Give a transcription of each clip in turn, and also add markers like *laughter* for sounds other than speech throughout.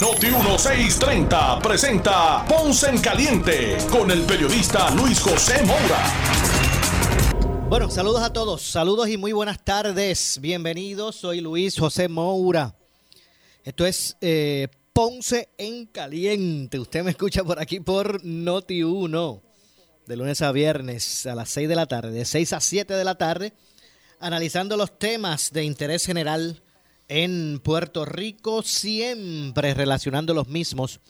Noti 1630 presenta Ponce en Caliente con el periodista Luis José Moura. Bueno, saludos a todos, saludos y muy buenas tardes. Bienvenidos, soy Luis José Moura. Esto es eh, Ponce en Caliente. Usted me escucha por aquí por Noti 1, de lunes a viernes a las 6 de la tarde, de 6 a 7 de la tarde, analizando los temas de interés general en Puerto Rico, siempre relacionando los mismos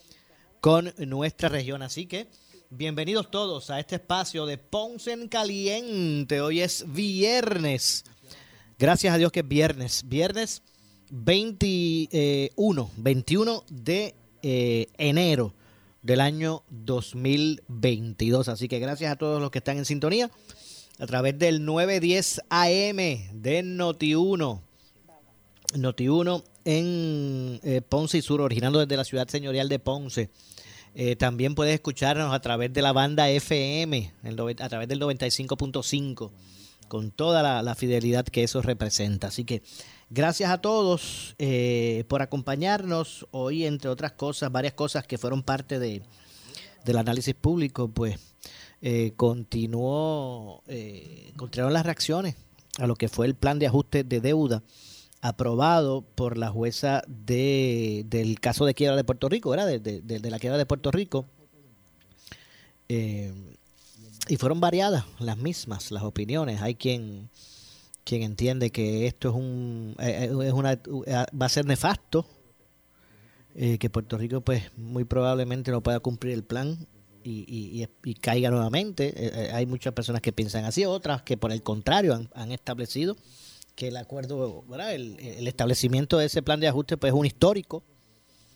con nuestra región. Así que bienvenidos todos a este espacio de Ponce en Caliente. Hoy es viernes. Gracias a Dios que es viernes. Viernes 21, 21 de eh, enero del año 2022. Así que gracias a todos los que están en sintonía a través del 910 AM de Noti1. Noti1 en eh, Ponce y Sur, originando desde la ciudad señorial de Ponce. Eh, también puedes escucharnos a través de la banda FM, a través del 95.5, con toda la, fidelidad que eso representa. Así que Gracias a todos eh, por acompañarnos hoy, entre otras cosas, varias cosas que fueron parte de, del análisis público, pues continuó, continuaron las reacciones a lo que fue el plan de ajuste de deuda aprobado por la jueza de, del caso de quiebra de Puerto Rico, ¿verdad? De, la quiebra de Puerto Rico. Eh, y fueron variadas las mismas, las opiniones. Hay quien quien entiende que esto es un eh, eh, es una va a ser nefasto que Puerto Rico pues muy probablemente no pueda cumplir el plan y, y, caiga nuevamente hay muchas personas que piensan así otras que por el contrario han, establecido que el acuerdo El, establecimiento de ese plan de ajuste pues es un histórico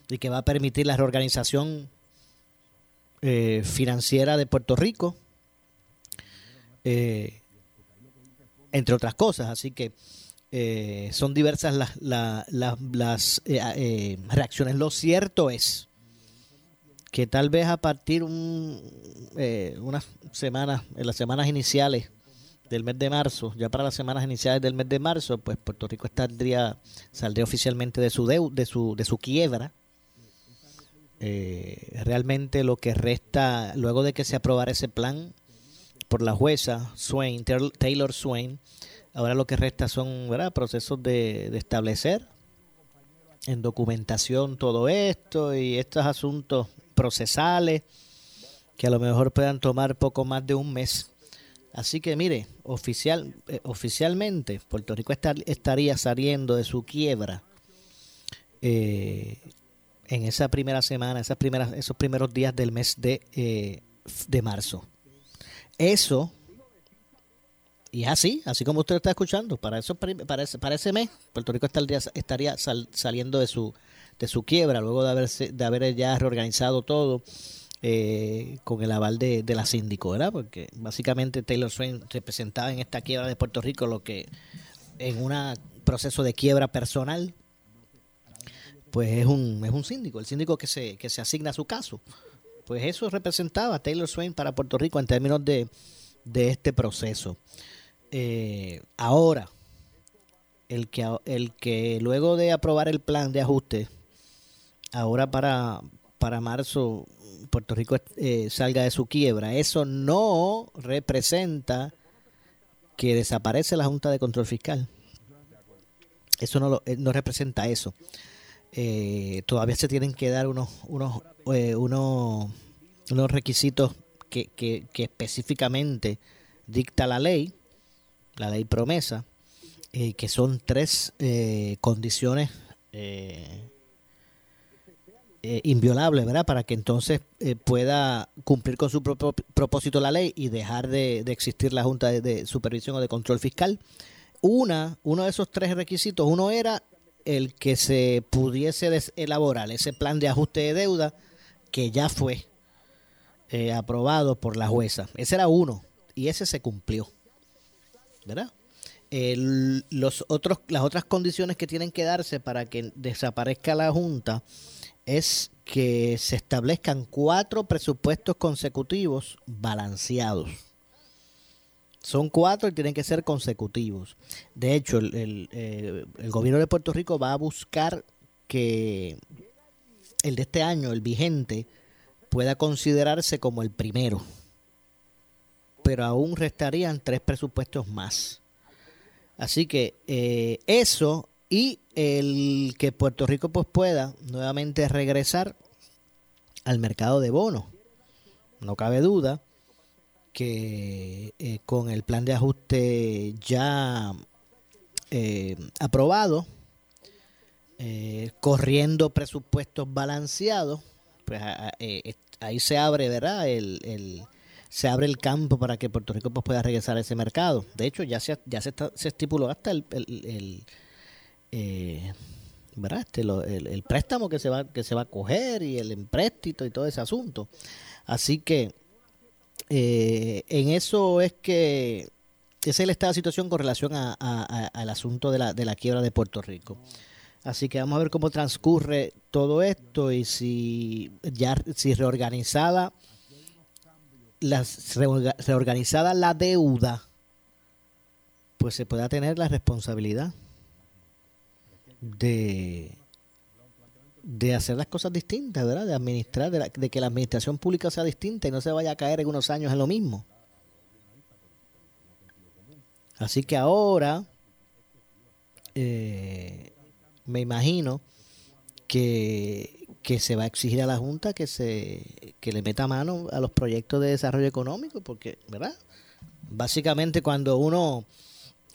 y que va a permitir la reorganización financiera de Puerto Rico eh, entre otras cosas. Así que eh, son diversas las, las, eh, eh, reacciones. Lo cierto es que tal vez a partir un, unas semanas, en las semanas iniciales del mes de marzo, ya para las semanas iniciales del mes de marzo, pues Puerto Rico estaría, saldría oficialmente de su de su, de su quiebra. realmente lo que resta, luego de que se aprobara ese plan, por la jueza Swain, Taylor Swain. Ahora lo que resta son procesos de, establecer en documentación todo esto y estos asuntos procesales que a lo mejor puedan tomar poco más de un mes. Así que mire, oficial, eh, oficialmente Puerto Rico estaría saliendo de su quiebra eh, en esa primera semana, esas primeras, esos primeros días del mes de, eh, de marzo. Eso, y así, así como usted está escuchando, para, eso, para, ese, para ese mes, Puerto Rico estaría, estaría saliendo de su, de su quiebra, luego de, haberse, de haber ya reorganizado todo. Eh, con el aval de, de, la síndico, ¿verdad? Porque básicamente Taylor Swain representaba en esta quiebra de Puerto Rico lo que en un proceso de quiebra personal, pues es un, es un síndico, el síndico que se, que se asigna a su caso pues eso representaba Taylor Swain para Puerto Rico en términos de, este proceso. Eh, ahora, el que, el que luego de aprobar el plan de ajuste, ahora para, para marzo Puerto Rico eh, salga de su quiebra, eso no representa que desaparece la Junta de Control Fiscal. Eso no, lo, eh, no representa eso. todavía se tienen que dar unos, unos eh, unos, requisitos que, que, específicamente dicta la ley, la ley promesa, eh, que son tres eh, inviolables, ¿verdad? Para que entonces pueda cumplir con su propio propósito la ley y dejar de, existir la Junta de, Supervisión o de Control Fiscal. Una, uno de esos tres requisitos, uno era el que se pudiese elaborar ese plan de ajuste de deuda que ya fue eh, aprobado por la jueza. Ese era uno y ese se cumplió. ¿Verdad? los otros, las otras condiciones que tienen que darse para que desaparezca la Junta es que se establezcan cuatro presupuestos consecutivos balanceados. Son cuatro y tienen que ser consecutivos. De hecho, el, eh, el, gobierno de Puerto Rico va a buscar que el de este año, el vigente, pueda considerarse como el primero. Pero aún restarían tres presupuestos más. Así que eh, eso y el que Puerto Rico pues pueda nuevamente regresar al mercado de bonos. No cabe duda que eh, con el plan de ajuste ya eh, aprobado, eh, corriendo presupuestos balanceados, pues ahí se abre, ¿verdad? El, se abre el campo para que Puerto Rico pues, pueda regresar a ese mercado. De hecho, ya se, ya se, se estipuló hasta el, el, ¿verdad? Este, el, el, préstamo que se va que se va a coger y el empréstito y todo ese asunto. Así que eh, en eso es que esa es la situación con relación a, al asunto de la, de la quiebra de Puerto Rico. Así que vamos a ver cómo transcurre todo esto y si ya si reorganizada la, reorganizada la deuda, pues se pueda tener la responsabilidad de de hacer las cosas distintas, ¿verdad? De administrar, de, que la administración pública sea distinta y no se vaya a caer en unos años en lo mismo. Así que ahora eh, me imagino que, que, se va a exigir a la Junta que se que le meta mano a los proyectos de desarrollo económico, porque, ¿verdad? Básicamente cuando uno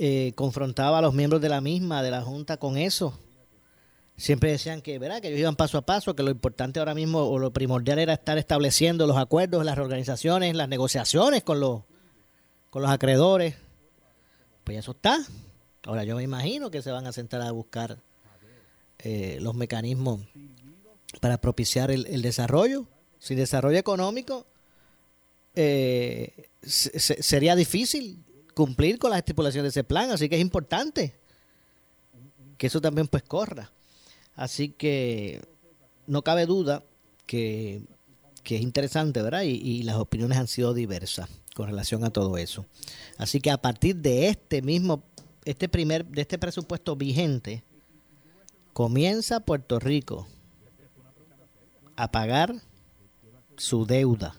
eh, confrontaba a los miembros de la misma, de la Junta, con eso, siempre decían que, ¿verdad? que ellos iban paso a paso, que lo importante ahora mismo o lo primordial era estar estableciendo los acuerdos, las organizaciones, las negociaciones con los, con los acreedores. Pues eso está. Ahora yo me imagino que se van a sentar a buscar eh, los mecanismos para propiciar el, desarrollo. Sin desarrollo económico eh, sería difícil cumplir con las estipulaciones de ese plan, así que es importante que eso también pues corra. Así que no cabe duda que, es interesante, ¿verdad? Y, las opiniones han sido diversas con relación a todo eso. Así que a partir de este mismo, este primer, de este presupuesto vigente, comienza Puerto Rico a pagar su deuda,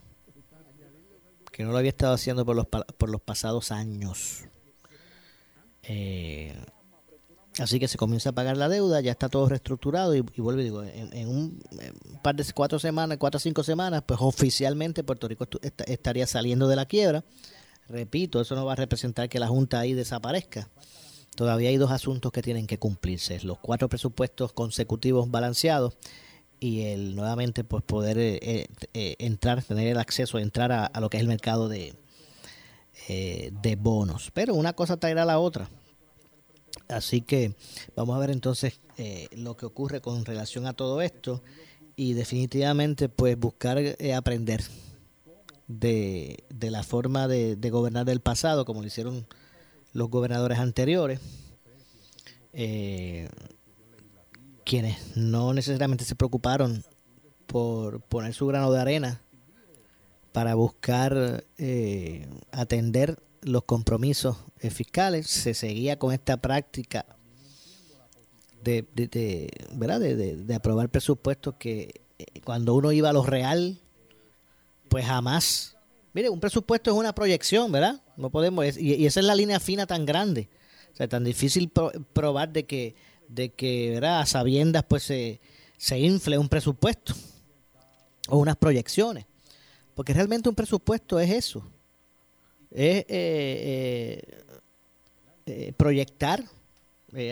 que no lo había estado haciendo por los, por los pasados años. Eh, Así que se comienza a pagar la deuda, ya está todo reestructurado y, vuelvo y digo, en, un, par de cuatro semanas, cuatro o cinco semanas, pues oficialmente Puerto Rico estaría saliendo de la quiebra. Repito, eso no va a representar que la Junta ahí desaparezca. Todavía hay dos asuntos que tienen que cumplirse, los cuatro presupuestos consecutivos balanceados y el nuevamente pues poder eh, eh, eh, entrar, tener el acceso entrar a, lo que es el mercado de, de bonos. Pero una cosa traerá la otra Así que vamos a ver entonces lo que ocurre con relación a todo esto y definitivamente pues buscar aprender de, la forma de, gobernar del pasado como lo hicieron los gobernadores anteriores quienes no necesariamente se preocuparon por poner su grano de arena para buscar atender los compromisos fiscales, se seguía con esta práctica de, ¿verdad? De, aprobar presupuestos que eh, cuando uno iba a lo real, pues jamás. Mire, un presupuesto es una proyección, ¿verdad? No podemos, y, esa es la línea fina tan grande, o sea, tan difícil probar de que, de que, ¿verdad? A sabiendas, pues se, se infle un presupuesto o unas proyecciones. Porque realmente un presupuesto es eso, es eh, eh, eh, proyectar,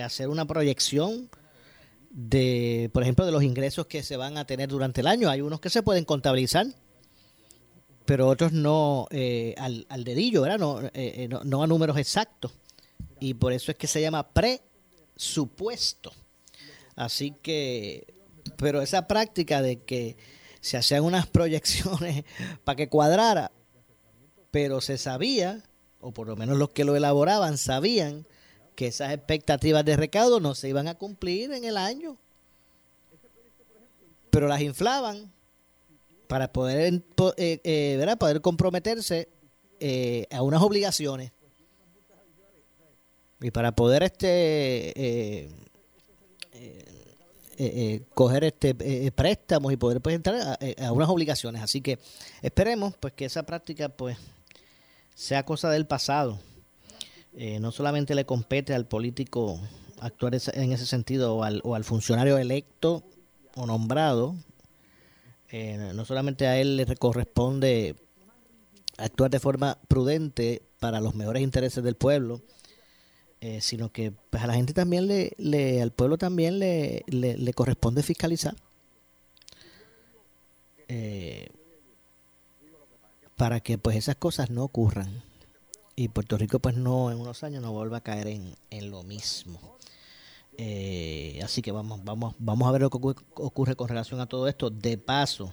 hacer una proyección de, por ejemplo, de los ingresos que se van a tener durante el año. Hay unos que se pueden contabilizar, pero otros no al, al, dedillo, ¿verdad? No, no, a números exactos. Y por eso es que se llama presupuesto. Así que, pero esa práctica de que se hacían unas *laughs* proyecciones para que cuadrara, pero se sabía, o por lo menos los que lo elaboraban sabían, que esas expectativas de recaudo no se iban a cumplir en el año. Pero las inflaban para poder, eh, eh, poder comprometerse eh, a unas obligaciones y para poder este coger este préstamos y poder pues, entrar a, unas obligaciones. Así que esperemos pues que esa práctica pues sea cosa del pasado. No solamente le compete al político actuar en ese sentido o al, funcionario electo o nombrado eh, no solamente a él le corresponde actuar de forma prudente para los mejores intereses del pueblo, eh, sino que pues, a la gente también le, le al pueblo también le, le, corresponde fiscalizar eh, para que pues esas cosas no ocurran y Puerto Rico pues no en unos años no vuelva a caer en, en lo mismo. Eh, así que vamos, vamos, vamos a ver lo que ocurre con relación a todo esto. De paso,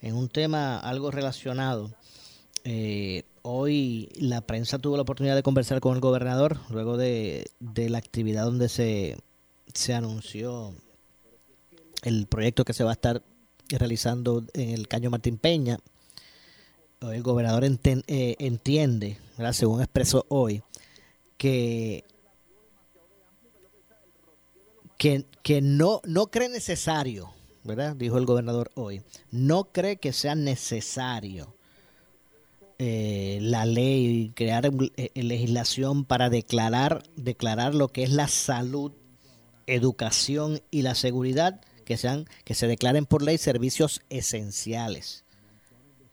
en un tema algo relacionado, eh, hoy la prensa tuvo la oportunidad de conversar con el gobernador luego de, la actividad donde se, anunció el proyecto que se va a estar realizando en el Caño Martín Peña. El gobernador eh, entiende, según expresó hoy, que que, que no, no cree necesario, ¿verdad? Dijo el gobernador hoy, no cree que sea necesario eh, la ley, crear eh, legislación para declarar, declarar lo que es la salud, educación y la seguridad, que, sean, que se declaren por ley servicios esenciales.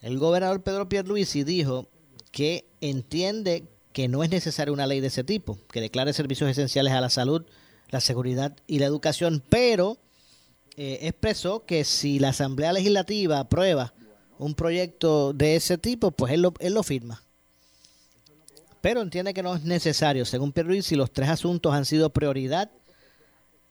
El gobernador Pedro Pierluisi dijo que entiende que no es necesaria una ley de ese tipo, que declare servicios esenciales a la salud, la seguridad y la educación, pero eh, expresó que si la Asamblea Legislativa aprueba un proyecto de ese tipo, pues él lo, él lo firma. Pero entiende que no es necesario. Según Pierre si los tres asuntos han sido prioridad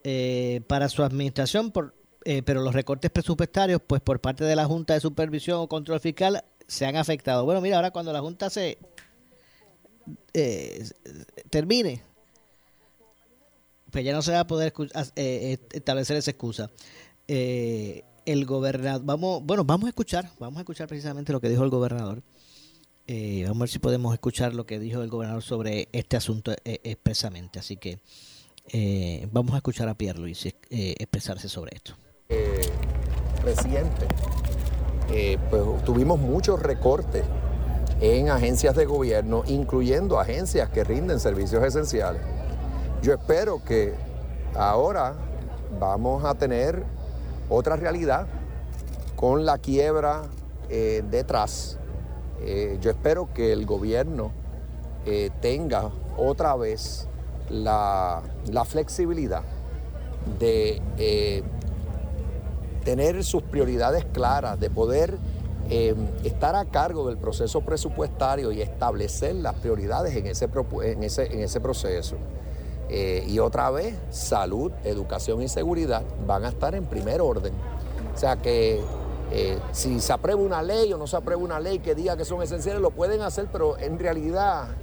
eh, para su administración, por, eh, pero los recortes presupuestarios, pues por parte de la Junta de Supervisión o Control Fiscal, se han afectado. Bueno, mira, ahora cuando la Junta se termine, pues ya no se va a poder eh, eh, establecer esa excusa. Eh, el gobernador, vamos, bueno, vamos a escuchar, vamos a escuchar precisamente lo que dijo el gobernador. vamos a ver si podemos escuchar lo que dijo el gobernador sobre este asunto expresamente. Así que vamos a escuchar a Pierre Luis expresarse sobre esto. reciente, pues tuvimos muchos recortes en agencias de gobierno, incluyendo agencias que rinden servicios esenciales. Yo espero que ahora vamos a tener otra realidad con la quiebra eh, detrás. Eh, yo espero que el gobierno eh, tenga otra vez la, flexibilidad de tener sus prioridades claras, de poder estar a cargo del proceso presupuestario y establecer las prioridades en ese proceso. Eh, y otra vez, salud, educación y seguridad van a estar en primer orden. O sea que eh, si se aprueba una ley o no se aprueba una ley que diga que son esenciales, lo pueden hacer, pero en realidad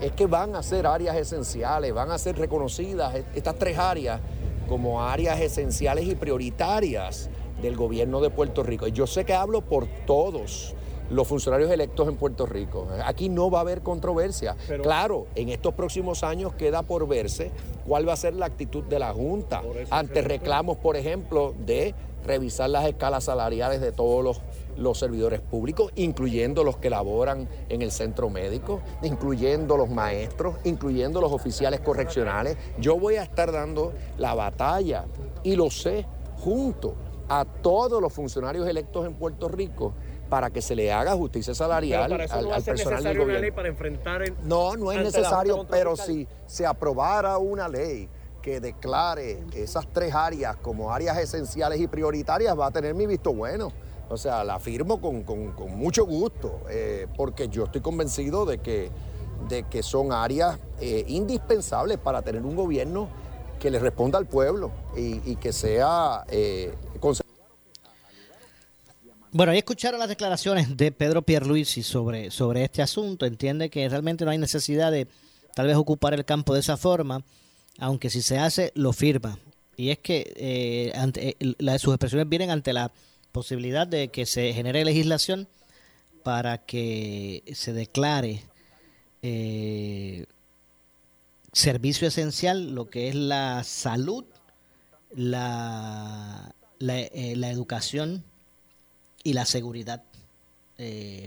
es que van a ser áreas esenciales, van a ser reconocidas estas tres áreas como áreas esenciales y prioritarias del gobierno de Puerto Rico. Y yo sé que hablo por todos los funcionarios electos en Puerto Rico. Aquí no va a haber controversia. claro, en estos próximos años queda por verse cuál va a ser la actitud de la Junta ante reclamos, por ejemplo, de revisar las escalas salariales de todos los, los servidores públicos, incluyendo los que laboran en el centro médico, incluyendo los maestros, incluyendo los oficiales correccionales. Yo voy a estar dando la batalla, y lo sé, junto a todos los funcionarios electos en Puerto Rico para que se le haga justicia salarial al, personal del gobierno. ley para enfrentar no, no es necesario, pero si se aprobara una ley que declare esas tres áreas como áreas esenciales y prioritarias, va a tener mi visto bueno. O sea, la firmo con, mucho gusto, eh, porque yo estoy convencido de que, de que son áreas eh, indispensables para tener un gobierno que le responda al pueblo y, que sea eh, Bueno, ahí escucharon las declaraciones de Pedro Pierluisi sobre, sobre este asunto. Entiende que realmente no hay necesidad de tal vez ocupar el campo de esa forma, aunque si se hace, lo firma. Y es que eh, ante, eh, sus expresiones vienen ante la posibilidad de que se genere legislación para que se declare eh, servicio esencial lo que es la salud, la, la, educación y la seguridad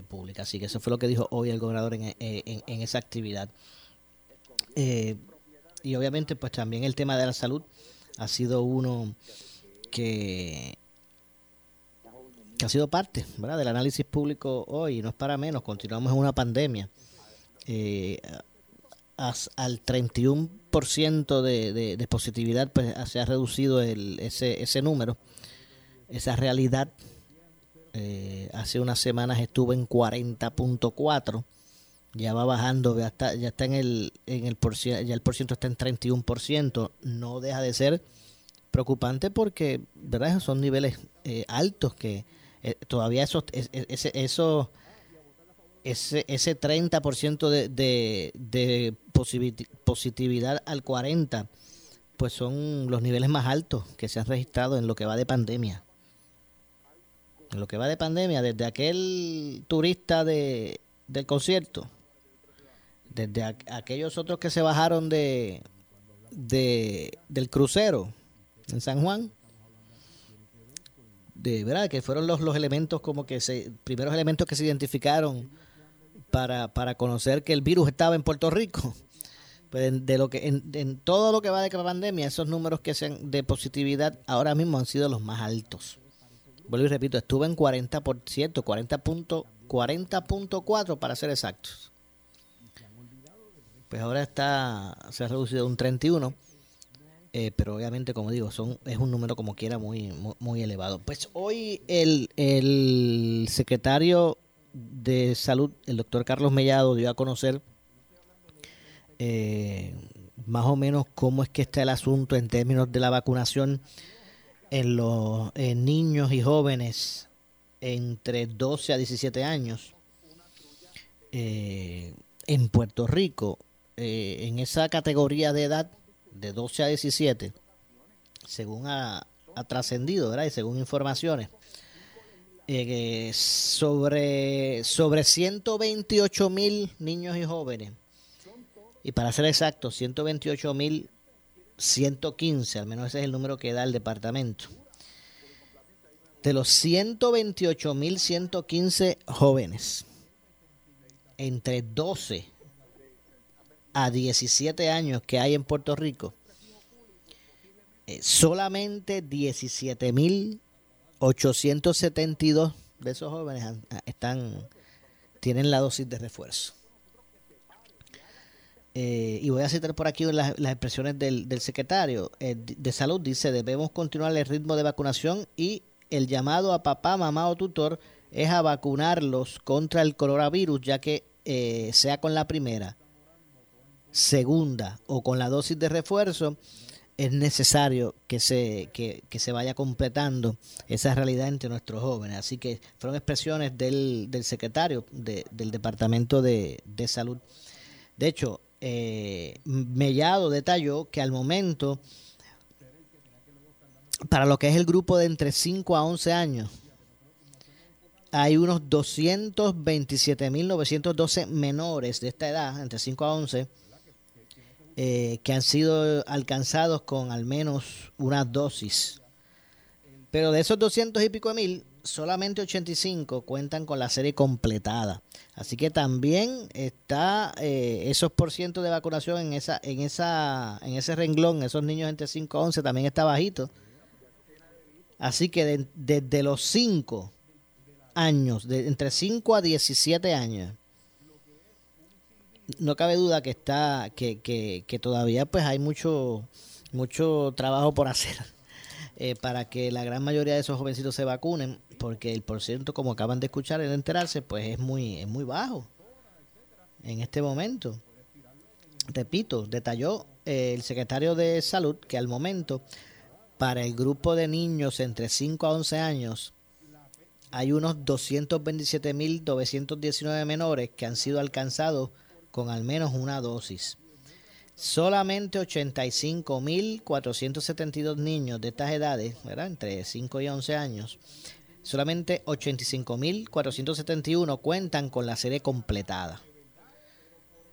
pública. Así que eso fue lo que dijo hoy el gobernador en, en esa actividad. Eh, y obviamente pues también el tema de la salud ha sido uno que, ha sido parte del análisis público hoy, no es para menos, continuamos en una pandemia. Eh, al 31% de, de, de positividad pues se ha reducido el, ese, ese número, esa realidad. Eh, hace unas semanas estuvo en 40.4 ya va bajando, ya está, ya en el, en el por, ya el por ciento está en 31%, no deja de ser preocupante porque, ¿verdad? Son niveles eh, altos que eh, todavía esos, ese, ese, ese 30% de, de, de positividad al 40%, pues son los niveles más altos que se han registrado en lo que va de pandemia. En lo que va de pandemia, desde aquel turista de, del concierto, desde aquellos otros que se bajaron de, de del crucero en San Juan, de verdad que fueron los, los elementos como que se, primeros elementos que se identificaron para, para conocer que el virus estaba en Puerto Rico. Pues de lo que en, todo lo que va de la pandemia, esos números que sean de positividad ahora mismo han sido los más altos. Vuelvo y repito, estuve en 40%, 40.4 40 para ser exactos. Pues ahora está se ha reducido a un 31 eh, pero obviamente como digo son es un número como quiera muy muy, elevado. Pues hoy el, el secretario de salud el doctor Carlos Mellado dio a conocer eh, más o menos cómo es que está el asunto en términos de la vacunación en los en niños y jóvenes entre 12 a 17 años eh, en Puerto Rico eh, en esa categoría de edad de 12 a 17, según ha, trascendido, ¿verdad? Y según informaciones, eh, sobre, sobre 128 mil niños y jóvenes, y para ser exacto, 128 mil 115, al menos ese es el número que da el departamento. De los 128 mil 115 jóvenes, entre 12 a 17 años que hay en Puerto Rico, eh, solamente 17.872 de esos jóvenes están tienen la dosis de refuerzo. Eh, y voy a citar por aquí las, expresiones del, secretario eh, de salud. Dice, debemos continuar el ritmo de vacunación y el llamado a papá, mamá o tutor es a vacunarlos contra el coronavirus, ya que sea con la primera segunda o con la dosis de refuerzo, es necesario que se, que, se vaya completando esa realidad entre nuestros jóvenes. Así que fueron expresiones del, del secretario del Departamento de, Salud. De hecho, eh, Mellado detalló que al momento, para lo que es el grupo de entre 5 a 11 años, hay unos 227.912 menores de esta edad, entre 5 a 11, eh, que han sido alcanzados con al menos una dosis. Pero de esos 200 y pico de mil, solamente 85 cuentan con la serie completada. Así que también está eh, esos por ciento de vacunación en esa en esa en ese renglón, esos niños entre 5 a 11 también está bajito. Así que desde los 5 años, de, entre 5 a 17 años, no cabe duda que está que, que, que todavía pues hay mucho mucho trabajo por *laughs* hacer eh, para que la gran mayoría de esos jovencitos se vacunen porque el porcentaje como acaban de escuchar en enterarse pues es muy es muy bajo en este momento repito detalló eh, el secretario de salud que al momento para el grupo de niños entre 5 a 11 años hay unos 227.919 menores que han sido alcanzados con al menos una dosis. Solamente 85.472 niños de estas edades, ¿verdad? entre 5 y 11 años, solamente 85.471 cuentan con la serie completada.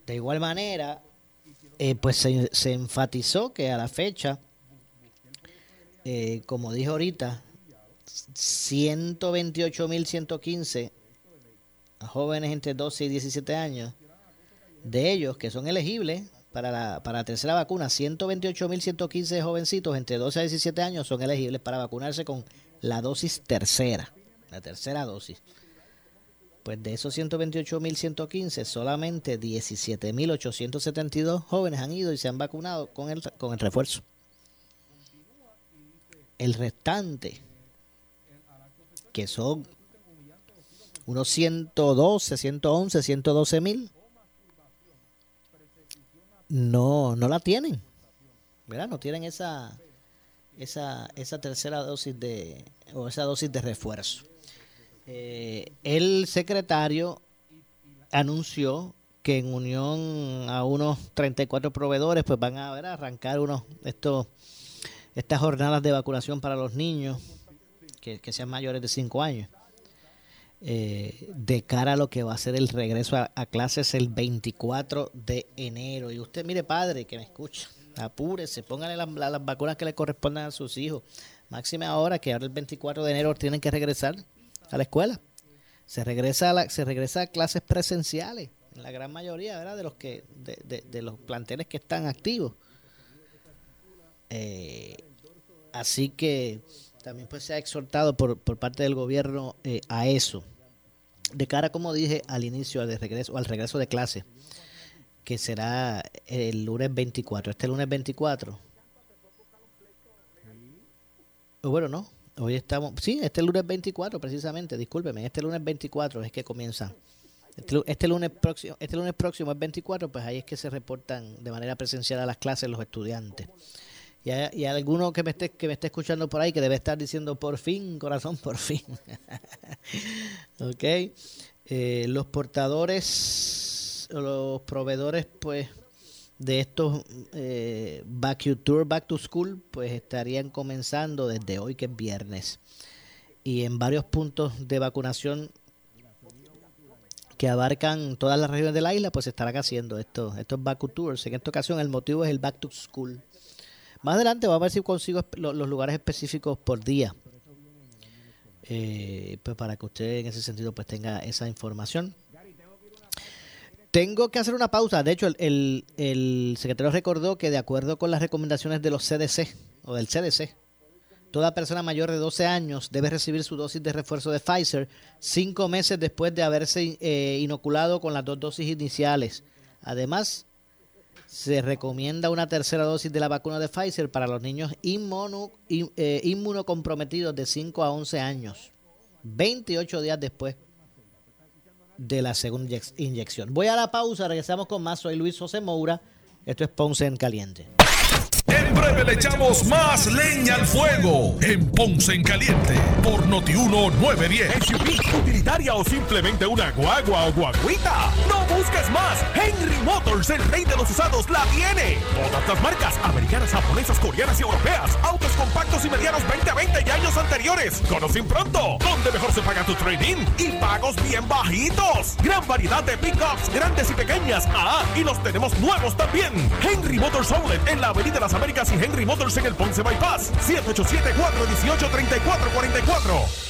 De igual manera, eh, pues se, enfatizó que a la fecha, eh, como dije ahorita, 128.115 jóvenes entre 12 y 17 años, de ellos que son elegibles para la, para la tercera vacuna, 128.115 jovencitos entre 12 y 17 años son elegibles para vacunarse con la dosis tercera, la tercera dosis. Pues de esos 128.115, solamente 17.872 jóvenes han ido y se han vacunado con el, con el refuerzo. El restante, que son unos 112, 111, 112 mil, no, no la tienen. ¿Verdad? No tienen esa, esa, esa tercera dosis de, o esa dosis de refuerzo. Eh, el secretario anunció que en unión a unos 34 proveedores, pues van a, ver, arrancar unos estos estas jornadas de vacunación para los niños que, sean mayores de 5 años. Eh, de cara a lo que va a ser el regreso a, clases el 24 de enero. Y usted, mire, padre, que me escucha, apúrese, póngale las, las vacunas que le correspondan a sus hijos. Máxime ahora que ahora el 24 de enero tienen que regresar a la escuela. Se regresa a, se regresa a clases presenciales, en la gran mayoría ¿verdad? de los que de, de, los planteles que están activos. Eh, así que también pues se ha exhortado por, por parte del gobierno eh, a eso. De cara, como dije al inicio, al regreso, al regreso de clase, que será el lunes 24. Este lunes 24. Bueno, no. Hoy estamos. Sí, este lunes 24, precisamente. Discúlpeme. Este lunes 24 es que comienza. Este, este, lunes próximo, este lunes próximo es 24, pues ahí es que se reportan de manera presencial a las clases los estudiantes. Y hay, alguno que me, esté, que me esté escuchando por ahí que debe estar diciendo por fin, corazón, por fin. *laughs* ok. Eh, los portadores, los proveedores, pues, de estos eh, Back to Tour, Back to School, pues estarían comenzando desde hoy, que es viernes. Y en varios puntos de vacunación que abarcan todas las regiones de la isla, pues estarán haciendo estos, estos Back to Tours. En esta ocasión el motivo es el Back to School. Más adelante vamos a ver si consigo los, lugares específicos por día. Eh, pues para que usted en ese sentido pues tenga esa información. Tengo que hacer una pausa. De hecho, el, secretario recordó que de acuerdo con las recomendaciones de los CDC o del CDC, toda persona mayor de 12 años debe recibir su dosis de refuerzo de Pfizer cinco meses después de haberse eh, inoculado con las dos dosis iniciales. Además, se recomienda una tercera dosis de la vacuna de Pfizer para los niños eh, inmunocomprometidos de 5 a 11 años, 28 días después de la segunda inyección. Voy a la pausa, regresamos con más. Soy Luis José Moura. Esto es Ponce en Caliente. Breve le echamos más leña al fuego en Ponce en Caliente por Notiuno 910. SUV, utilitaria o simplemente una guagua o guaguita. No busques más. Henry Motors, el rey de los usados, la tiene. Todas las marcas, americanas, japonesas, coreanas y europeas. Autos compactos y medianos 2020 y años anteriores. Conocen pronto. Donde mejor se paga tu trading y pagos bien bajitos. Gran variedad de pickups, grandes y pequeñas. Ah, y los tenemos nuevos también. Henry Motors Outlet en la Avenida Las Américas Henry Motors en el Ponce Bypass. 787-418-3444.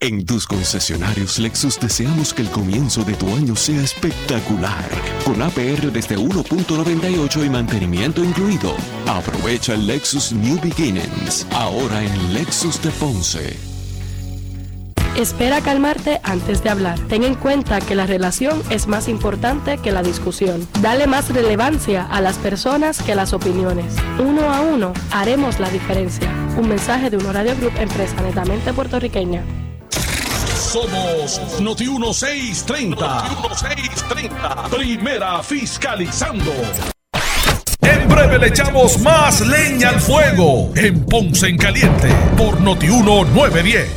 En tus concesionarios Lexus deseamos que el comienzo de tu año sea espectacular, con APR desde 1.98 y mantenimiento incluido. Aprovecha el Lexus New Beginnings, ahora en Lexus de Ponce. Espera calmarte antes de hablar. Ten en cuenta que la relación es más importante que la discusión. Dale más relevancia a las personas que las opiniones. Uno a uno haremos la diferencia. Un mensaje de un Radio Group, empresa netamente puertorriqueña. Somos Noti 1630. Noti 1630. Primera fiscalizando. En breve le echamos más leña al fuego en Ponce en Caliente por Noti 1910.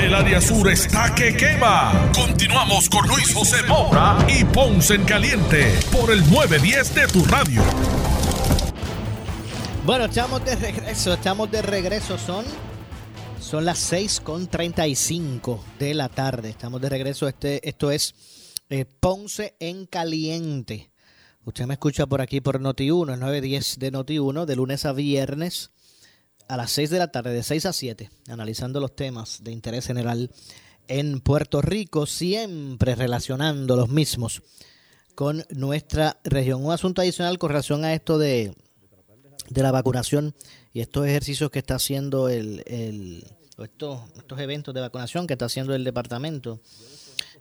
El área sur está que quema. Continuamos con Luis José Moura y Ponce en Caliente por el 910 de tu radio. Bueno, estamos de regreso, estamos de regreso, son, son las 6 con 35 de la tarde, estamos de regreso, este, esto es eh, Ponce en Caliente. Usted me escucha por aquí por Noti1, el 910 de Noti1, de lunes a viernes a las 6 de la tarde, de 6 a 7, analizando los temas de interés general en Puerto Rico, siempre relacionando los mismos con nuestra región. Un asunto adicional con relación a esto de, de la vacunación y estos ejercicios que está haciendo el, el estos, estos eventos de vacunación que está haciendo el Departamento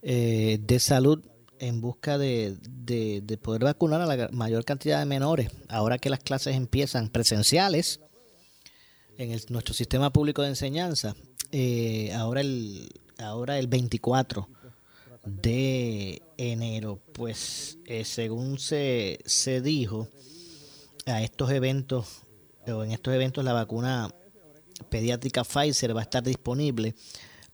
eh, de Salud en busca de, de, de, poder vacunar a la mayor cantidad de menores. Ahora que las clases empiezan presenciales en el, nuestro sistema público de enseñanza, eh, ahora, el, ahora el 24 de enero, pues eh, según se, se dijo, a estos eventos, o en estos eventos la vacuna pediátrica Pfizer va a estar disponible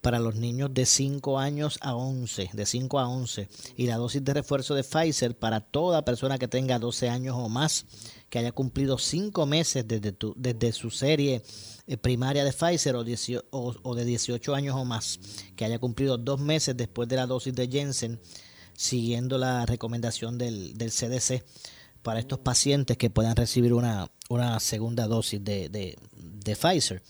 para los niños de 5 años a 11, de 5 a 11, y la dosis de refuerzo de Pfizer para toda persona que tenga 12 años o más, que haya cumplido 5 meses desde, su serie eh, primaria de Pfizer o, 18, o, o, de 18 años o más, que haya cumplido 2 meses después de la dosis de Jensen, siguiendo la recomendación del, CDC para estos pacientes que puedan recibir una, segunda dosis de Pfizer.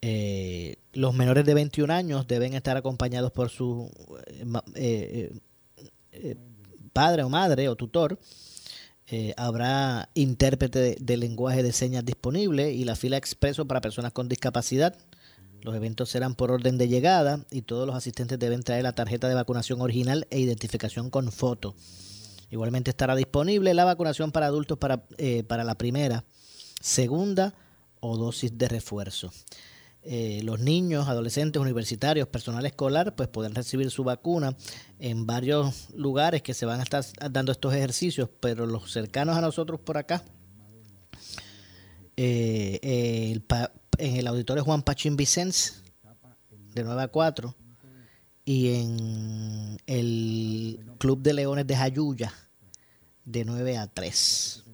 Eh, los menores de 21 años deben estar acompañados por su eh, eh, padre o madre o tutor. habrá intérprete de, lenguaje de señas disponible y la fila expreso para personas con discapacidad. Los eventos serán por orden de llegada y todos los asistentes deben traer la tarjeta de vacunación original e identificación con foto. Igualmente estará disponible la vacunación para adultos para, para la primera, segunda o dosis de refuerzo. Eh, los niños, adolescentes, universitarios, personal escolar, pues pueden recibir su vacuna en varios lugares que se van a estar dando estos ejercicios, pero los cercanos a nosotros por acá, eh, en el auditorio Juan Pachín Vicens, de 9 a 4, y en el Club de Leones de Jayuya, de 9 a 3.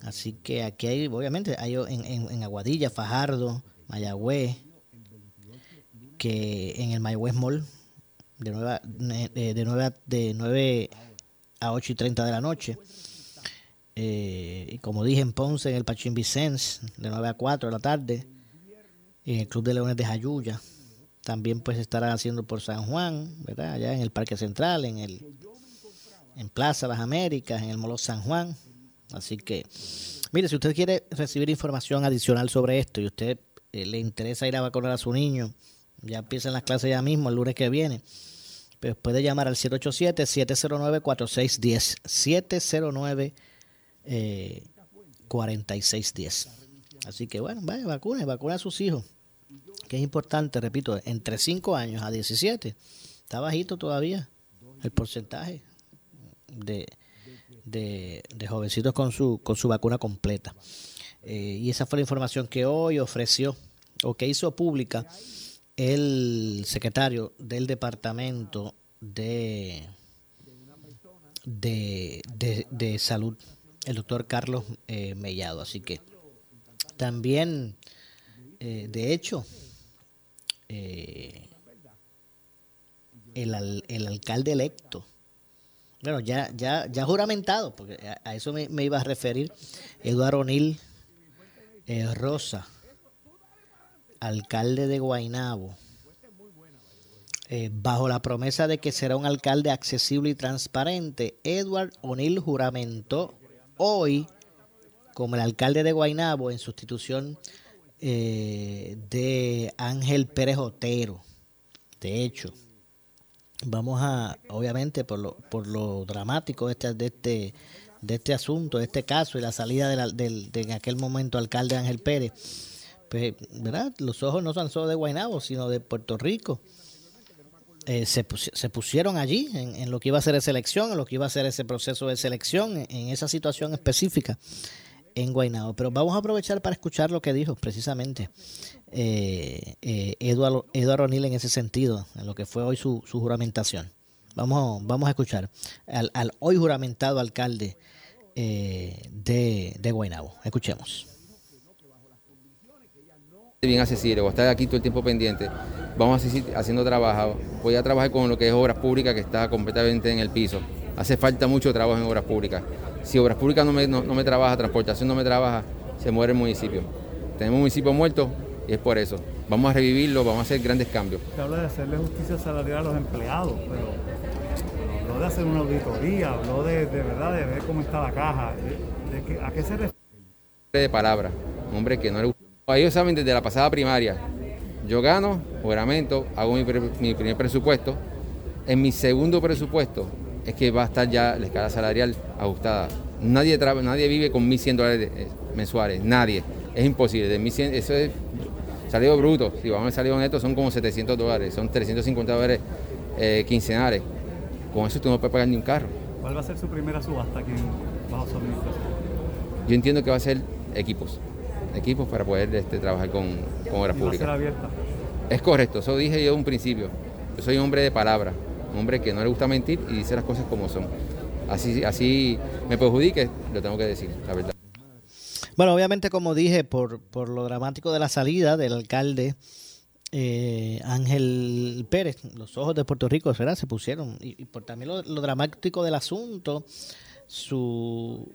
Así que aquí hay, obviamente, hay en Aguadilla, Fajardo, Mayagüez, que en el Mayagüez Mall, de 9 a, de 9 a, de 9 a 8 y 30 de la noche. Eh, y como dije en Ponce, en el Pachín Vicens, de 9 a 4 de la tarde. Y en el Club de Leones de Jayuya. También pues estará haciendo por San Juan, ¿verdad? Allá en el Parque Central, en el en Plaza Las Américas, en el Molo San Juan. Así que, mire, si usted quiere recibir información adicional sobre esto y usted eh, le interesa ir a vacunar a su niño, ya empiezan las clases ya mismo, el lunes que viene, pues puede llamar al 787-709-4610. 709-4610. Así que bueno, vaya, vacune, vacuna a sus hijos, que es importante, repito, entre 5 años a 17. Está bajito todavía el porcentaje de, de, de jovencitos con su, con su vacuna completa. Eh, y esa fue la información que hoy ofreció o que hizo pública el secretario del Departamento de, de, Salud, el doctor Carlos eh, Mellado. Así que también, eh, de hecho, el, el, alcalde electo, bueno, ya, ya, ya juramentado, porque a, eso me, me, iba a referir, Eduardo O'Neill Rosa, alcalde de Guainabo, eh, bajo la promesa de que será un alcalde accesible y transparente, Edward O'Neill juramentó hoy como el alcalde de Guainabo en sustitución eh, de Ángel Pérez Otero. De hecho, vamos a, obviamente, por lo, por lo dramático de este, de este de este asunto, de este caso y la salida de, en aquel momento alcalde Ángel Pérez, pues, ¿verdad? Los ojos no son solo de Guaynabo, sino de Puerto Rico. Eh, se, se, pusieron allí en, lo que iba a ser esa elección, en lo que iba a ser ese proceso de selección, en, esa situación específica en Guaynabo. Pero vamos a aprovechar para escuchar lo que dijo precisamente eh, eh, Eduardo, Eduardo O'Neill en ese sentido, en lo que fue hoy su, su juramentación. Vamos, vamos a escuchar al, al hoy juramentado alcalde eh, de, de Guaynabo. Escuchemos. Bien accesible, voy a estar aquí todo el tiempo pendiente. Vamos a seguir haciendo trabajo. Voy a trabajar con lo que es obras públicas que está completamente en el piso. Hace falta mucho trabajo en obras públicas. Si obras públicas no me, no, me trabaja, transportación no me trabaja, se muere el municipio. Tenemos un municipio muerto y es por eso. Vamos a revivirlo, vamos a hacer grandes cambios. Se habla de hacerle justicia salarial a los empleados, pero habló de hacer una auditoría, habló de, de verdad de ver cómo está la caja. De, ¿A qué se refiere? De palabra, hombre que no le gusta. Ellos saben desde la pasada primaria. Yo gano, juramento, hago mi, mi primer presupuesto. En mi segundo presupuesto es que va a estar ya la escala salarial ajustada. Nadie, nadie vive con 1.100 dólares eh, mensuales, nadie. Es imposible. De 1.100, eso es salido bruto. Si vamos a salir esto son como 700 dólares, son 350 dólares eh, quincenales. Con eso tú no puedes pagar ni un carro. ¿Cuál va a ser su primera subasta aquí bajo su administración? Yo entiendo que va a ser equipos. Equipos para poder este, trabajar con, con obras públicas. Va a ser abierta? Es correcto, eso dije yo en un principio. Yo soy un hombre de palabra, un hombre que no le gusta mentir y dice las cosas como son. Así, así me perjudique, lo tengo que decir, la verdad. Bueno, obviamente como dije, por, por lo dramático de la salida del alcalde eh, Ángel Pérez, los ojos de Puerto Rico, ¿verdad? Se pusieron. Y, por también lo, dramático del asunto, su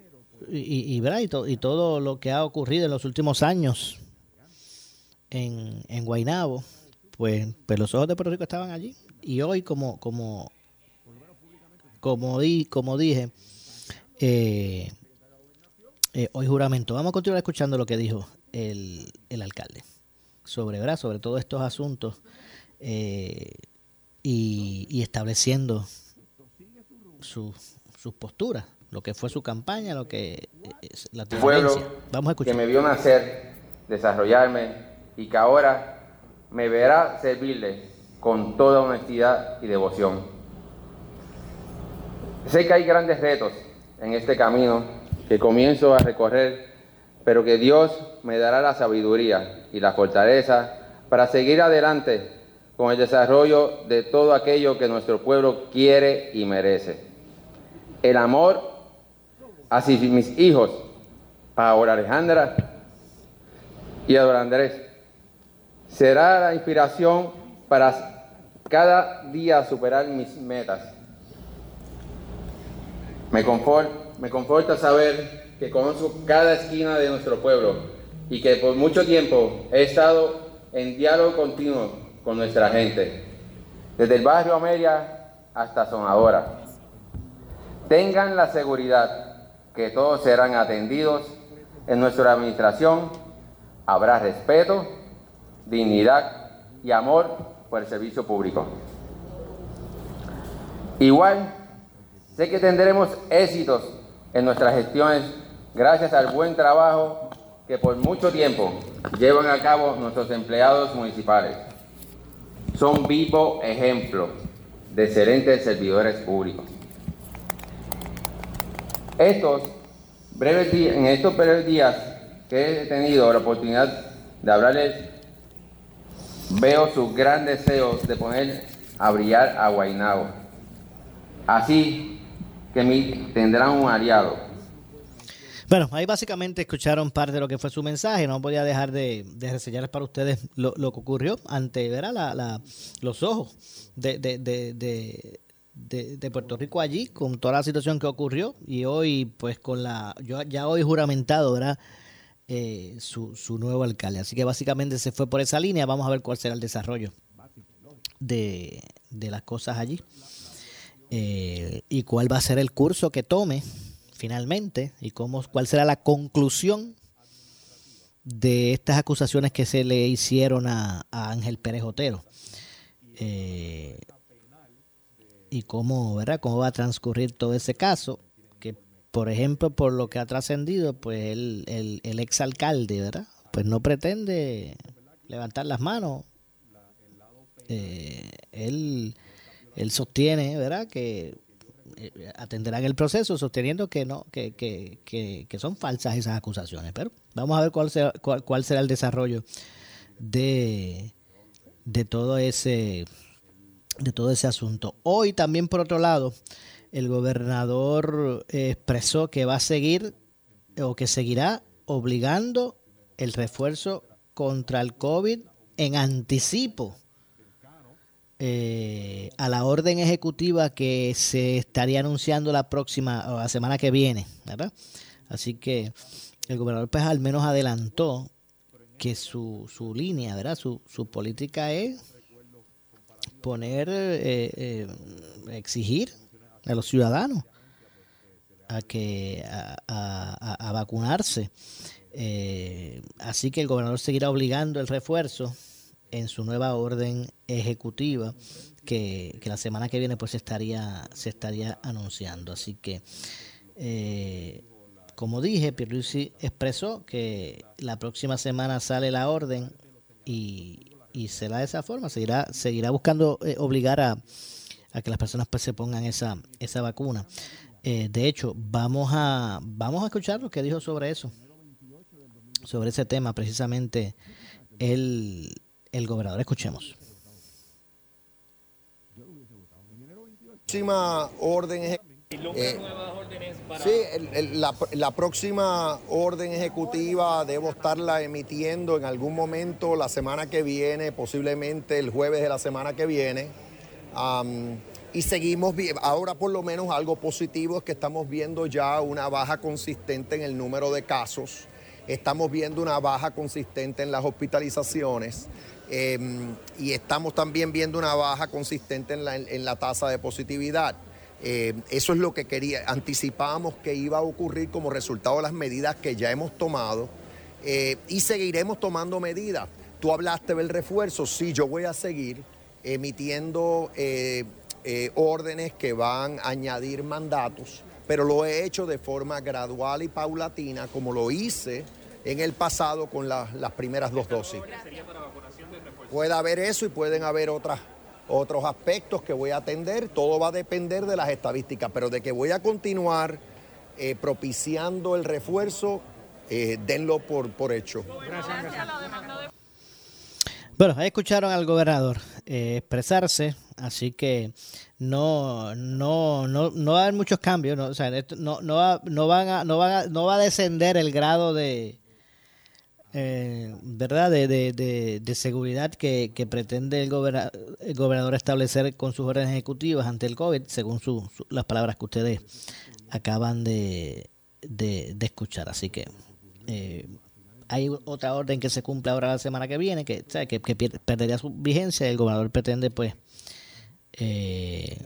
y, y, y, todo lo que ha ocurrido en los últimos años. en, en Guaynabo, pues, pues los ojos de Puerto Rico estaban allí. Y hoy, como, como, como, di, como dije, eh, eh, hoy juramento. Vamos a continuar escuchando lo que dijo el, el alcalde sobre, ¿verdad? sobre todos estos asuntos eh, y, y, estableciendo sus posturas, lo que fue su campaña, lo que es la pueblo Vamos a escuchar. que me vio nacer, desarrollarme y que ahora me verá servirle con toda honestidad y devoción. Sé que hay grandes retos en este camino que comienzo a recorrer, pero que Dios me dará la sabiduría y la fortaleza para seguir adelante con el desarrollo de todo aquello que nuestro pueblo quiere y merece. El amor hacia mis hijos, ahora Alejandra y a Andrés, será la inspiración para cada día superar mis metas. Me, me conforta saber que conozco cada esquina de nuestro pueblo y que por mucho tiempo he estado en diálogo continuo con nuestra gente, desde el barrio Amelia hasta Sonadora. Tengan la seguridad que todos serán atendidos en nuestra administración, habrá respeto, dignidad y amor por el servicio público. Igual, sé que tendremos éxitos en nuestras gestiones gracias al buen trabajo que por mucho tiempo llevan a cabo nuestros empleados municipales. Son vivo ejemplo de excelentes servidores públicos. Estos breves días, en estos breves días que he tenido la oportunidad de hablarles, veo sus gran deseos de poner a brillar a Guaynabo. Así que me tendrán un aliado bueno, ahí básicamente escucharon parte de lo que fue su mensaje. No podía dejar de, de reseñarles para ustedes lo, que ocurrió ante ¿verdad? La, los ojos de, de, Puerto Rico allí, con toda la situación que ocurrió. Y hoy, pues con la. Yo ya hoy juramentado, ¿verdad? Eh, su, su nuevo alcalde. Así que básicamente se fue por esa línea. Vamos a ver cuál será el desarrollo de, las cosas allí. Eh, y cuál va a ser el curso que tome finalmente y cómo, cuál será la conclusión de estas acusaciones que se le hicieron a, Ángel Pérez Otero. Eh, y cómo, ¿verdad? cómo va a transcurrir todo ese caso, que por ejemplo, por lo que ha trascendido, pues el, el, el exalcalde, ¿verdad? Pues no pretende levantar las manos. Eh, él, él sostiene, ¿verdad? Que atenderán el proceso sosteniendo que no que, que, que, son falsas esas acusaciones. Pero vamos a ver cuál será, cuál, será el desarrollo de, de todo ese de todo ese asunto. Hoy también por otro lado, el gobernador expresó que va a seguir o que seguirá obligando el refuerzo contra el COVID en anticipo eh, a la orden ejecutiva que se estaría anunciando la próxima, o la semana que viene, ¿verdad? Así que el gobernador pues al menos adelantó que su, su línea, ¿verdad? Su, su política es poner, eh, eh, exigir a los ciudadanos a que a, a vacunarse. así que el gobernador seguirá obligando el refuerzo en su nueva orden ejecutiva que, la semana que viene pues se estaría, se estaría anunciando. Así que, eh, como dije, Pierluisi expresó que la próxima semana sale la orden y, y será de esa forma, seguirá, seguirá buscando eh, obligar a, a, que las personas pues se pongan esa, esa vacuna. Eh, de hecho, vamos a, vamos a escuchar lo que dijo sobre eso, sobre ese tema precisamente el el gobernador. Escuchemos. Orden eh, sí, la, la, próxima orden ejecutiva debo estarla emitiendo en algún momento la semana que viene, posiblemente el jueves de la semana que viene. y seguimos, ahora por lo menos algo positivo es que estamos viendo ya una baja consistente en el número de casos estamos viendo una baja consistente en las hospitalizaciones em, y estamos también viendo una baja consistente en la, en la tasa de positividad. Eh, eso es lo que quería, anticipábamos que iba a ocurrir como resultado de las medidas que ya hemos tomado eh, y seguiremos tomando medidas. Tú hablaste del refuerzo, sí, yo voy a seguir emitiendo eh, órdenes que van a añadir mandatos, pero lo he hecho de forma gradual y paulatina, como lo hice en el pasado con las primeras dos dosis. Puede haber eso y pueden haber otras otros aspectos que voy a atender. Todo va a depender de las estadísticas, pero de que voy a continuar eh, propiciando el refuerzo, eh, denlo por, por hecho. Bueno, ahí escucharon al gobernador eh, expresarse, así que no, no, no, no va a haber muchos cambios, no, o sea, no, no, va, no, van a, no, van no va a descender el grado de, eh, ¿verdad? De, de, de, seguridad que, pretende el, el, gobernador establecer con sus órdenes ejecutivas ante el COVID, según su, las palabras que ustedes acaban de, escuchar. Así que eh, hay otra orden que se cumple ahora la semana que viene, que, que, que perdería su vigencia. El gobernador pretende, pues, eh,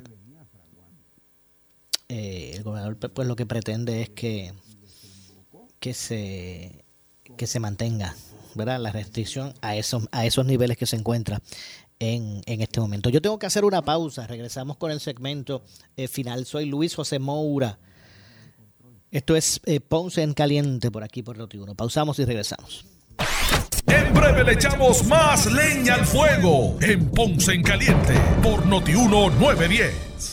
eh, el gobernador, pues, lo que pretende es que, que se que se mantenga ¿verdad? la restricción a esos, a esos niveles que se encuentra en, en, este momento. Yo tengo que hacer una pausa, regresamos con el segmento eh, final. Soy Luis José Moura. Esto es eh, Ponce en Caliente por aquí por Noti1. Pausamos y regresamos. En breve le echamos más leña al fuego en Ponce en Caliente por Noti1 910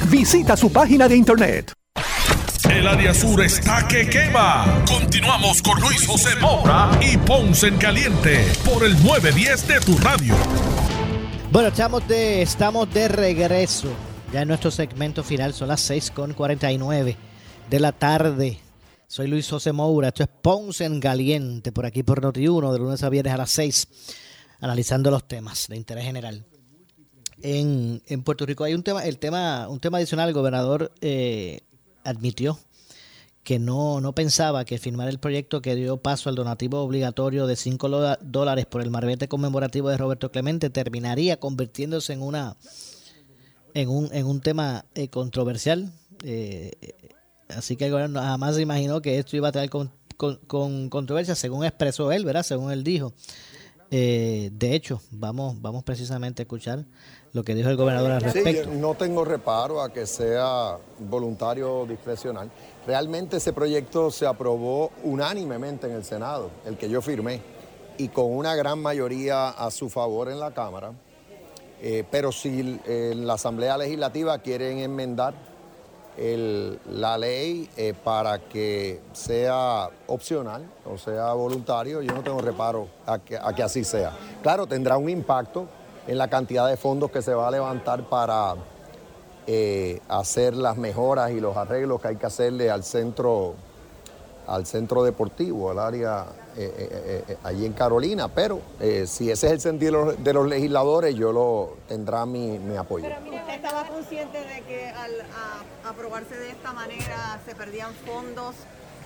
Visita su página de internet. El área sur está que quema. Continuamos con Luis José Moura y Ponce en Caliente por el 910 de tu radio. Bueno, estamos de, estamos de regreso. Ya en nuestro segmento final son las 6.49 de la tarde. Soy Luis José Moura. Esto es Ponce en Caliente por aquí por Noti1 de lunes a viernes a las 6 analizando los temas de interés general en, en Puerto Rico. Hay un tema, el tema, un tema adicional, el gobernador eh, admitió que no, no pensaba que firmar el proyecto que dio paso al donativo obligatorio de 5 dólares por el marbete conmemorativo de Roberto Clemente terminaría convirtiéndose en una en un, en un tema eh, controversial. Eh, así que el gobierno jamás se imaginó que esto iba a traer con, con controversia, según expresó él, ¿verdad? Según él dijo. de hecho, vamos, vamos precisamente a escuchar lo que dijo el gobernador al respecto. Sí, no tengo reparo a que sea voluntario discrecional. Realmente ese proyecto se aprobó unánimemente en el Senado, el que yo firmé, y con una gran mayoría a su favor en la Cámara. Eh, pero si en la Asamblea Legislativa quieren enmendar la ley eh, para que sea opcional o sea voluntario, yo no tengo reparo a que, a que así sea. Claro, tendrá un impacto en la cantidad de fondos que se va a levantar para eh, hacer las mejoras y los arreglos que hay que hacerle al centro, al centro deportivo, al área eh, eh, allí en Carolina. Pero si ese es el sentido de los legisladores, yo lo tendrá mi, apoyo. Pero ¿usted estaba consciente de que al aprobarse de esta manera se perdían fondos?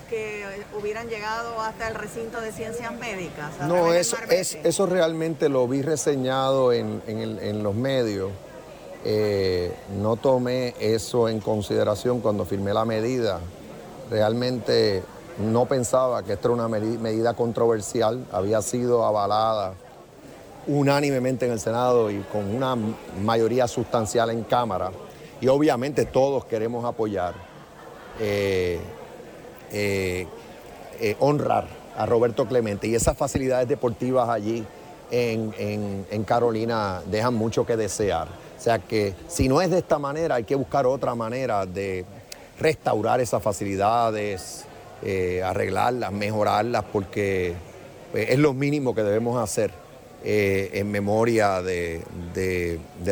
Que hubieran llegado hasta el recinto de ciencias médicas. No, eso, es, eso realmente lo vi reseñado en, en, los medios. Eh, no tomé eso en consideración cuando firmé la medida. Realmente no pensaba que esto era una medida controversial, había sido avalada unánimemente en el Senado y con una mayoría sustancial en Cámara. Y obviamente todos queremos apoyar, eh, eh, eh, honrar a Roberto Clemente. Y esas facilidades deportivas allí en, Carolina dejan mucho que desear. O sea que si no es de esta manera, hay que buscar otra manera de restaurar esas facilidades, arreglarlas, mejorarlas, porque es lo mínimo que debemos hacer eh, en memoria de,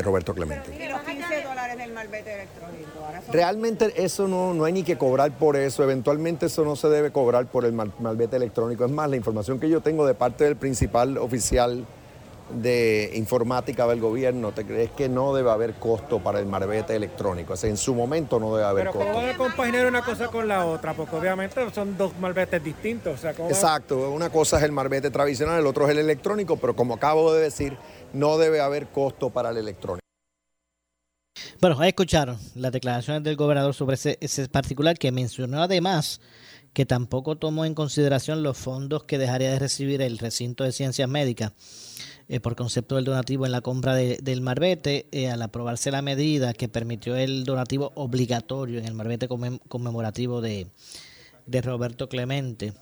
Roberto Clemente. ¿Y los 15 dólares del malvete electrónico? Realmente eso no, no hay ni que cobrar por eso, eventualmente eso no se debe cobrar por el malvete electrónico. Es más, la información que yo tengo de parte del principal oficial de informática del gobierno, ¿te crees que no debe haber costo para el marbete electrónico? O sea, en su momento no debe haber costo. Pero ¿cómo van a compaginar una cosa con la otra? Porque obviamente son dos malbetes distintos. Exacto, una cosa es el marbete tradicional, el otro es el electrónico, pero como acabo de decir, no debe haber costo para el electrónico. Bueno, ahí escucharon las declaraciones del gobernador sobre ese, ese particular que mencionó además que tampoco tomó en consideración los fondos que dejaría de recibir el recinto de ciencias médicas eh, por concepto del donativo en la compra del marbete, eh, al aprobarse la medida que permitió el donativo obligatorio en el marbete conmemorativo de, Roberto Clemente,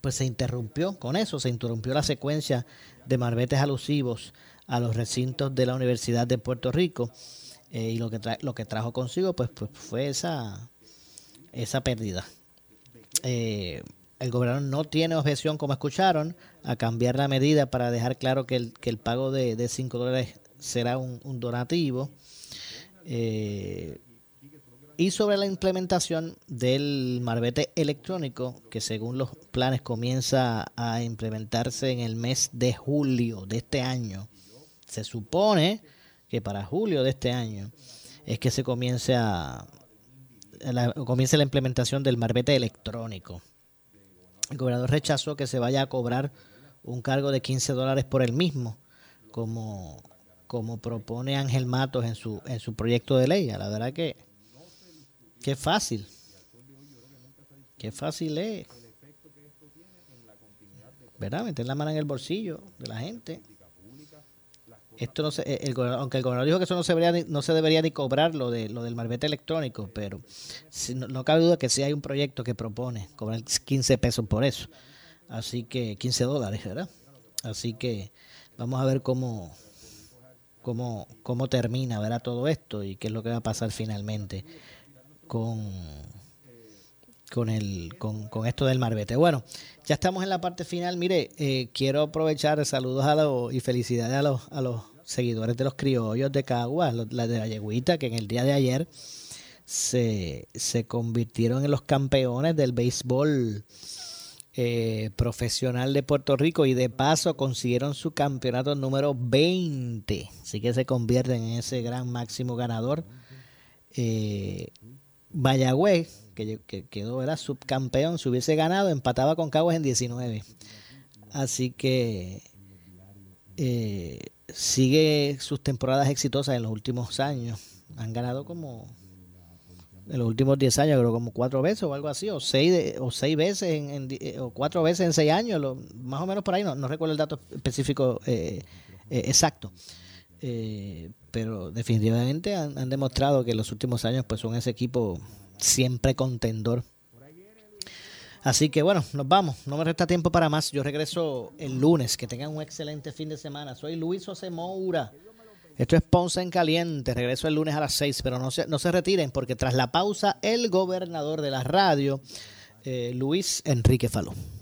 pues se interrumpió con eso, se interrumpió la secuencia de marbetes alusivos a los recintos de la Universidad de Puerto Rico eh, y lo que, trajo consigo pues, pues fue esa, pérdida. El gobernador no tiene objeción, como escucharon, a cambiar la medida para dejar claro que el, pago de 5 dólares será un, donativo. Eh, y sobre la implementación del marbete electrónico, que según los planes comienza a implementarse en el mes de julio de este año. Se supone que para julio de este año es que se comience a, comience la implementación del marbete electrónico. El gobernador rechazó que se vaya a cobrar un cargo de 15 dólares por el mismo, como, como propone Ángel Matos en su, en su proyecto de ley. La verdad que, que fácil. Qué fácil es. ¿Verdad? Meter la mano en el bolsillo de la gente. Esto no se, el, aunque el gobernador dijo que eso no se debería, no se debería ni cobrar lo, de, lo del marbete electrónico, pero no, cabe duda que sí hay un proyecto que propone cobrar 15 pesos por eso. Así que 15 dólares, ¿verdad? Así que vamos a ver cómo, cómo, cómo termina ¿verdad? todo esto y qué es lo que va a pasar finalmente con, con, el, con, con esto del marbete. Bueno, ya estamos en la parte final. Mire, eh, quiero aprovechar saludos a los, y felicidades a los, a los seguidores de los criollos de Caguas, la de la Yeguita, que en el día de ayer se, se convirtieron en los campeones del béisbol eh, profesional de Puerto Rico y de paso consiguieron su campeonato número 20. Así que se convierten en ese gran máximo ganador. Eh, Mayagüez que, quedó era subcampeón, si hubiese ganado, empataba con Caguas en 19. Así que eh, sigue sus temporadas exitosas en los últimos años. Han ganado como en los últimos 10 años, creo como cuatro veces o algo así, o seis, o seis veces, en, eh, o cuatro veces en seis años, más o menos por ahí, no, no recuerdo el dato específico eh, exacto. Pero definitivamente han, demostrado que en los últimos años pues son ese equipo siempre contendor. Así que bueno, nos vamos. No me resta tiempo para más. Yo regreso el lunes. Que tengan un excelente fin de semana. Soy Luis José Moura. Esto es Ponce en Caliente. Regreso el lunes a las 6, pero no se, no se retiren porque tras la pausa, el gobernador de la radio, eh, Luis Enrique Faló.